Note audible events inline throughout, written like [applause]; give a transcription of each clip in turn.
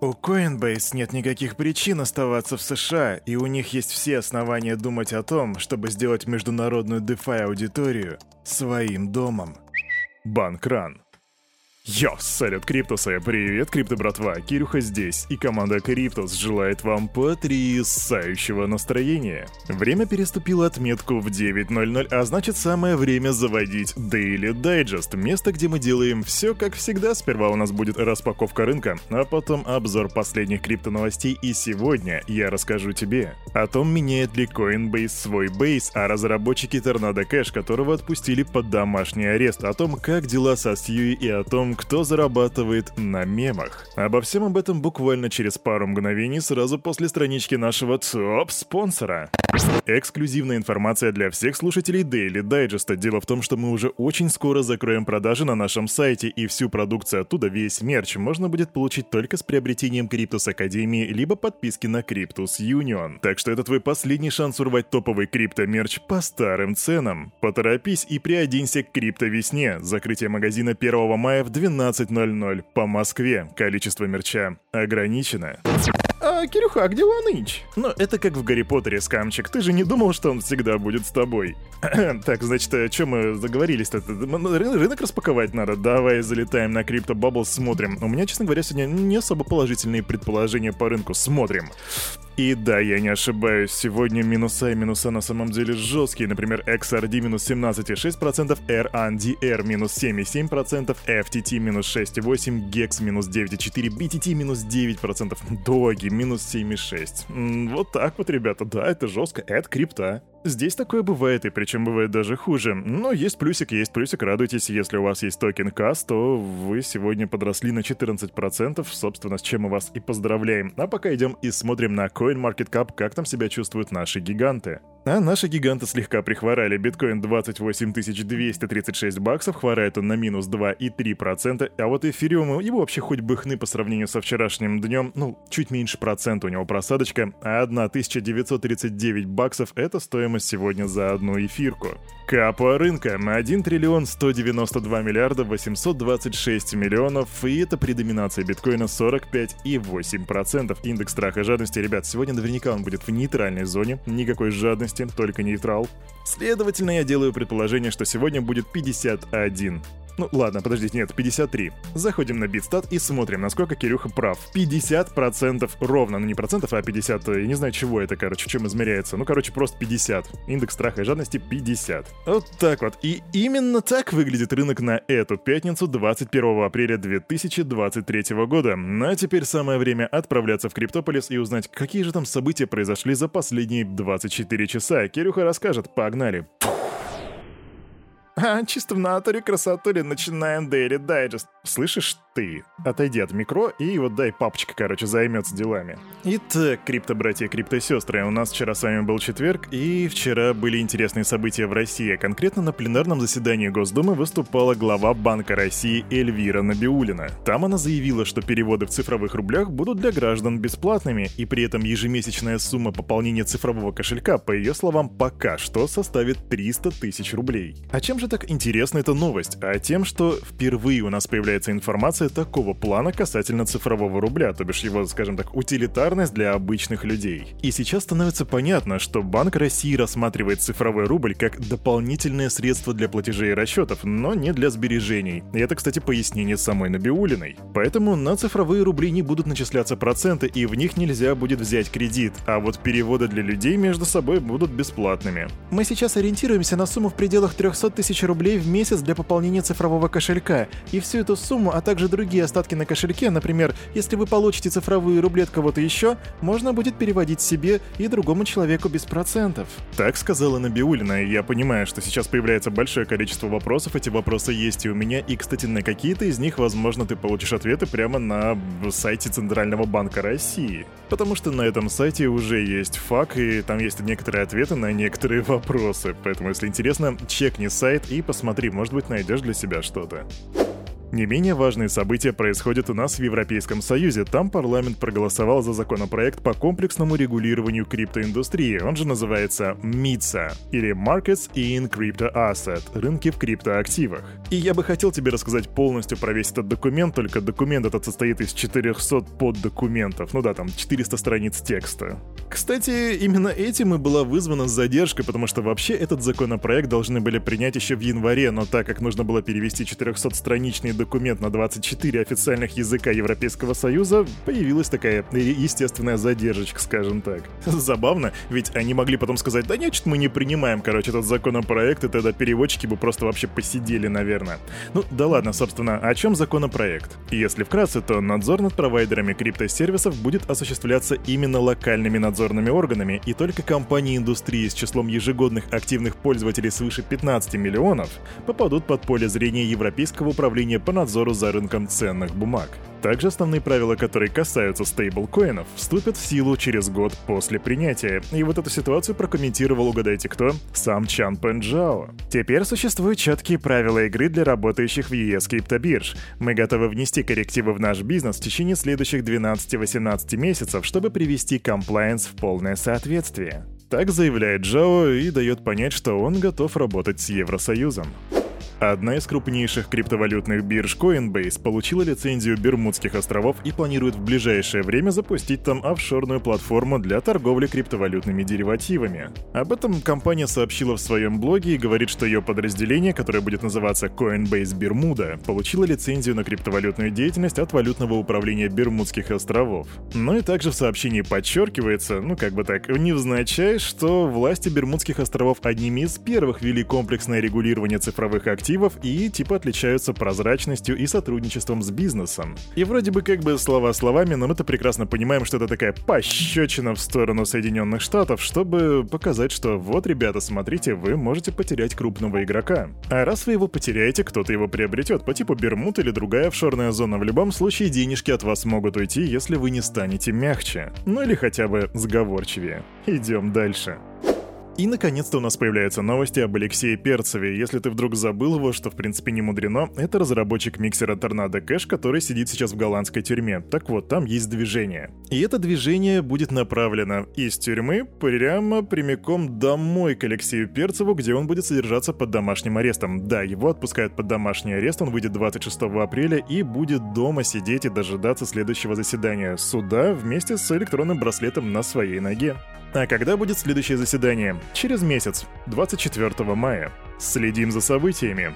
У Coinbase нет никаких причин оставаться в США, и у них есть все основания думать о том, чтобы сделать международную DeFi-аудиторию своим домом. Банкран. Йо, салют, Криптусы! Привет, Крипто братва! Кирюха здесь, и команда Криптус желает вам потрясающего настроения. Время переступило отметку в 9.00, а значит самое время заводить Daily Digest, место, где мы делаем все как всегда. Сперва у нас будет распаковка рынка, а потом обзор последних крипто новостей, и сегодня я расскажу тебе о том, меняет ли Coinbase свой бейс, а разработчики Tornado Cash, которого отпустили под домашний арест, о том, как дела со Sui и о том, кто зарабатывает на мемах. Обо всем об этом буквально через пару мгновений сразу после странички нашего топ-спонсора. Эксклюзивная информация для всех слушателей Daily Digest. Дело в том, что мы уже очень скоро закроем продажи на нашем сайте, и всю продукцию оттуда, весь мерч, можно будет получить только с приобретением Криптус Академии, либо подписки на Криптус Union. Так что это твой последний шанс урвать топовый крипто-мерч по старым ценам. Поторопись и приоденься к крипто-весне. Закрытие магазина 1 мая в 12 12.00 по Москве. Количество мерча ограничено. А, Кирюха, а где Ваныч? Ну, это как в Гарри Поттере, скамчик. Ты же не думал, что он всегда будет с тобой? [clears throat] так, значит, о чем мы заговорились-то? Рынок распаковать надо. Давай залетаем на Crypto Bubble, смотрим. У меня, честно говоря, сегодня не особо положительные предположения по рынку. Смотрим. И да, я не ошибаюсь, сегодня минуса и минуса на самом деле жесткие. Например, XRD минус 17,6%, RNDR минус 7,7%, FTT минус 6,8%, GEX минус 9,4%, BTT минус 9%, Доги минус 7,6%. Вот так вот, ребята, да, это жестко, это крипта. Здесь такое бывает, и причем бывает даже хуже. Но есть плюсик, есть плюсик, радуйтесь, если у вас есть токен CAS, то вы сегодня подросли на 14%, собственно, с чем мы вас и поздравляем. А пока идем и смотрим на CoinMarketCap, как там себя чувствуют наши гиганты. А наши гиганты слегка прихворали. Биткоин 28 236 баксов, хворает он на минус 2,3%, а вот эфириум, его вообще хоть бы хны по сравнению со вчерашним днем, ну, чуть меньше процента у него просадочка, а 1939 баксов — это стоимость сегодня за одну эфирку. Капа рынка 1 триллион 192 миллиарда 826 миллионов, и это при доминации биткоина 45,8%. Индекс страха и жадности, ребят, сегодня наверняка он будет в нейтральной зоне, никакой жадности, только нейтрал. Следовательно, я делаю предположение, что сегодня будет 51. Ну ладно, подождите, нет, 53. Заходим на Битстат и смотрим, насколько Кирюха прав. 50% ровно, ну не процентов, а 50, я не знаю, чего это, короче, чем измеряется. Ну, короче, просто 50. Индекс страха и жадности 50. Вот так вот. И именно так выглядит рынок на эту пятницу, 21 апреля 2023 года. Ну а теперь самое время отправляться в Криптополис и узнать, какие же там события произошли за последние 24 часа. Кирюха расскажет, погнали. [laughs] Чисто в натуре красотуре начинаем Daily Digest. Слышишь ты? Отойди от микро и вот дай папочка, короче, займется делами. Итак, крипто-братья, крипто-сестры, у нас вчера с вами был четверг, и вчера были интересные события в России. Конкретно на пленарном заседании Госдумы выступала глава Банка России Эльвира Набиулина. Там она заявила, что переводы в цифровых рублях будут для граждан бесплатными, и при этом ежемесячная сумма пополнения цифрового кошелька, по ее словам, пока что составит 300 тысяч рублей. А чем же так интересна эта новость? А тем, что впервые у нас появляется информация такого плана касательно цифрового рубля, то бишь его, скажем так, утилитарность для обычных людей. И сейчас становится понятно, что Банк России рассматривает цифровой рубль как дополнительное средство для платежей и расчетов, но не для сбережений. И это, кстати, пояснение самой Набиулиной. Поэтому на цифровые рубли не будут начисляться проценты, и в них нельзя будет взять кредит, а вот переводы для людей между собой будут бесплатными. Мы сейчас ориентируемся на сумму в пределах 300 тысяч тысяч рублей в месяц для пополнения цифрового кошелька. И всю эту сумму, а также другие остатки на кошельке, например, если вы получите цифровые рубли от кого-то еще, можно будет переводить себе и другому человеку без процентов. Так сказала Набиулина, и я понимаю, что сейчас появляется большое количество вопросов, эти вопросы есть и у меня, и, кстати, на какие-то из них, возможно, ты получишь ответы прямо на сайте Центрального банка России. Потому что на этом сайте уже есть факт, и там есть некоторые ответы на некоторые вопросы. Поэтому, если интересно, чекни сайт и посмотри, может быть, найдешь для себя что-то. Не менее важные события происходят у нас в Европейском Союзе. Там парламент проголосовал за законопроект по комплексному регулированию криптоиндустрии. Он же называется МИЦА, или Markets in Crypto Asset, рынки в криптоактивах. И я бы хотел тебе рассказать полностью про весь этот документ, только документ этот состоит из 400 поддокументов. Ну да, там 400 страниц текста. Кстати, именно этим и была вызвана задержка, потому что вообще этот законопроект должны были принять еще в январе, но так как нужно было перевести 400-страничный документ на 24 официальных языка Европейского Союза, появилась такая естественная задержечка, скажем так. Забавно, ведь они могли потом сказать, да нет, мы не принимаем, короче, этот законопроект, и тогда переводчики бы просто вообще посидели, наверное. Ну, да ладно, собственно, о чем законопроект? Если вкратце, то надзор над провайдерами криптосервисов будет осуществляться именно локальными надзорными органами, и только компании индустрии с числом ежегодных активных пользователей свыше 15 миллионов попадут под поле зрения Европейского управления по надзору за рынком ценных бумаг. Также основные правила, которые касаются стейблкоинов, вступят в силу через год после принятия. И вот эту ситуацию прокомментировал, угадайте кто, сам Чан Пенджао. Теперь существуют четкие правила игры для работающих в ЕС криптобирж. Мы готовы внести коррективы в наш бизнес в течение следующих 12-18 месяцев, чтобы привести комплайенс в полное соответствие. Так заявляет Джао и дает понять, что он готов работать с Евросоюзом. Одна из крупнейших криптовалютных бирж Coinbase получила лицензию Бермудских островов и планирует в ближайшее время запустить там офшорную платформу для торговли криптовалютными деривативами. Об этом компания сообщила в своем блоге и говорит, что ее подразделение, которое будет называться Coinbase Бермуда, получило лицензию на криптовалютную деятельность от валютного управления Бермудских островов. Но и также в сообщении подчеркивается, ну как бы так, невзначай, что власти Бермудских островов одними из первых ввели комплексное регулирование цифровых активов активов и типа отличаются прозрачностью и сотрудничеством с бизнесом. И вроде бы как бы слова словами, но мы-то прекрасно понимаем, что это такая пощечина в сторону Соединенных Штатов, чтобы показать, что вот, ребята, смотрите, вы можете потерять крупного игрока. А раз вы его потеряете, кто-то его приобретет, по типу Бермуд или другая офшорная зона, в любом случае денежки от вас могут уйти, если вы не станете мягче. Ну или хотя бы сговорчивее. Идем дальше. И наконец-то у нас появляются новости об Алексее Перцеве. Если ты вдруг забыл его, что в принципе не мудрено, это разработчик миксера Tornado Cash, который сидит сейчас в голландской тюрьме. Так вот, там есть движение. И это движение будет направлено из тюрьмы прямо прямиком домой к Алексею Перцеву, где он будет содержаться под домашним арестом. Да, его отпускают под домашний арест, он выйдет 26 апреля и будет дома сидеть и дожидаться следующего заседания суда вместе с электронным браслетом на своей ноге. А когда будет следующее заседание? Через месяц, 24 мая. Следим за событиями.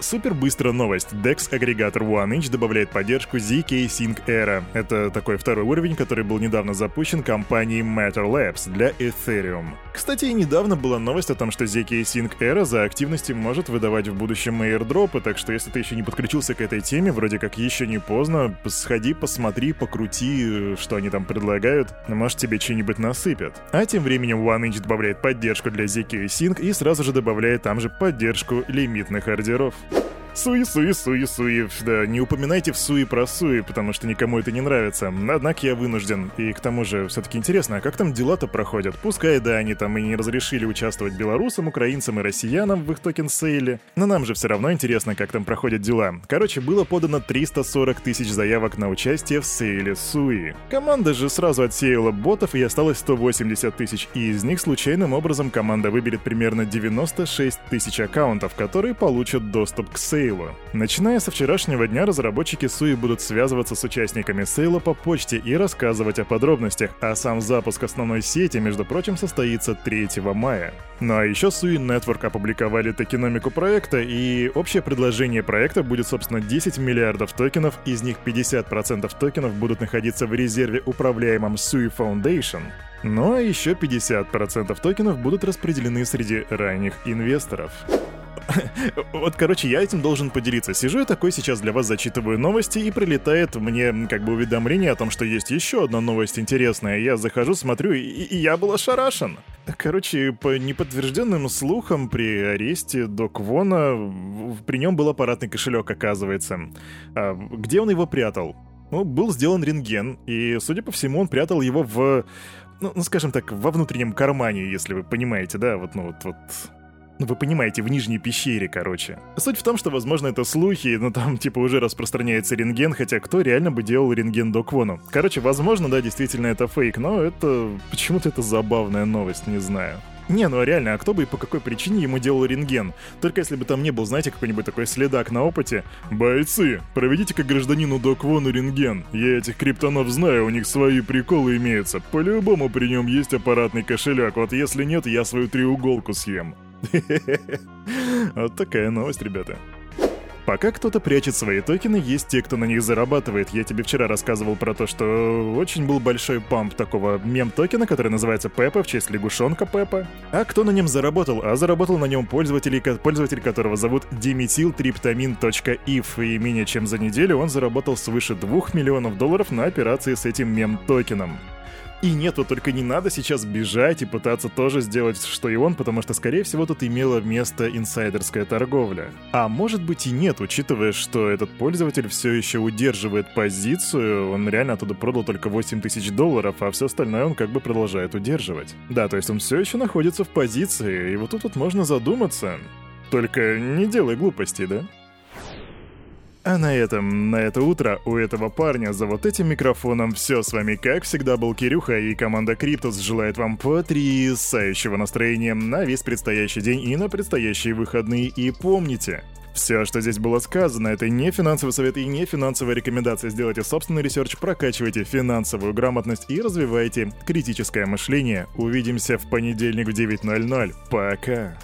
Супер быстрая новость. DEX агрегатор OneInch добавляет поддержку ZK Sync Era. Это такой второй уровень, который был недавно запущен компанией Matter Labs для Ethereum. Кстати, и недавно была новость о том, что ZK Sync Era за активности может выдавать в будущем airdropы, так что если ты еще не подключился к этой теме, вроде как еще не поздно, сходи, посмотри, покрути, что они там предлагают, может тебе что-нибудь насыпят. А тем временем OneInch добавляет поддержку для ZK Sync и сразу же добавляет там же поддержку лимитных ордеров. Bye. Суи, суи, суи, суи. Да, не упоминайте в суи про суи, потому что никому это не нравится. Однако я вынужден. И к тому же, все-таки интересно, а как там дела-то проходят? Пускай, да, они там и не разрешили участвовать белорусам, украинцам и россиянам в их токен-сейле, но нам же все равно интересно, как там проходят дела. Короче, было подано 340 тысяч заявок на участие в сейле Sui. Команда же сразу отсеяла ботов и осталось 180 тысяч, и из них случайным образом команда выберет примерно 96 тысяч аккаунтов, которые получат доступ к сейлу сейла. Начиная со вчерашнего дня разработчики Sui будут связываться с участниками сейла по почте и рассказывать о подробностях, а сам запуск основной сети, между прочим, состоится 3 мая. Ну а еще Суи Network опубликовали токеномику проекта, и общее предложение проекта будет, собственно, 10 миллиардов токенов, из них 50% токенов будут находиться в резерве управляемом Sui Foundation. Ну а еще 50% токенов будут распределены среди ранних инвесторов. [laughs] Вот, короче, я этим должен поделиться. Сижу я такой сейчас для вас зачитываю новости, и прилетает мне как бы уведомление о том, что есть еще одна новость интересная. Я захожу, смотрю, и, и я был ошарашен. Короче, по неподтвержденным слухам, при аресте Док Вона при нем был аппаратный кошелек, оказывается. А где он его прятал? Ну, был сделан рентген, и, судя по всему, он прятал его в, ну, ну скажем так, во внутреннем кармане, если вы понимаете, да, вот, ну, вот, вот Ну, вы понимаете, в нижней пещере, короче. Суть в том, что, возможно, это слухи, но там, типа, уже распространяется рентген, хотя кто реально бы делал рентген до Квону? Короче, возможно, да, действительно это фейк, но это... Почему-то это забавная новость, не знаю. Не, ну а реально, а кто бы и по какой причине ему делал рентген? Только если бы там не был, знаете, какой-нибудь такой следак на опыте. Бойцы, проведите как гражданину Док Вону рентген. Я этих криптонов знаю, у них свои приколы имеются. По-любому при нем есть аппаратный кошелек, вот если нет, я свою треуголку съем. [laughs] Вот такая новость, ребята. Пока кто-то прячет свои токены, есть те, кто на них зарабатывает. Я тебе вчера рассказывал про то, что очень был большой памп такого мем-токена, который называется Пеппа в честь лягушонка Пеппа. А кто на нем заработал? А заработал на нем пользователь, пользователь которого зовут dimetyltryptamin.if. И менее чем за неделю он заработал свыше 2 миллионов долларов на операции с этим мем-токеном. И нет, вот только не надо сейчас бежать и пытаться тоже сделать, что и он, потому что, скорее всего, тут имела место инсайдерская торговля. А может быть и нет, учитывая, что этот пользователь все еще удерживает позицию, он реально оттуда продал только 8 тысяч долларов, а все остальное он как бы продолжает удерживать. Да, то есть он все еще находится в позиции, и вот тут вот можно задуматься. Только не делай глупостей, да? А на этом, на это утро у этого парня за вот этим микрофоном все с вами, как всегда, был Кирюха, и команда Криптус желает вам потрясающего настроения на весь предстоящий день и на предстоящие выходные. И помните, все, что здесь было сказано, это не финансовый совет и не финансовая рекомендация. Сделайте собственный research, прокачивайте финансовую грамотность и развивайте критическое мышление. Увидимся в понедельник в 9.00. Пока!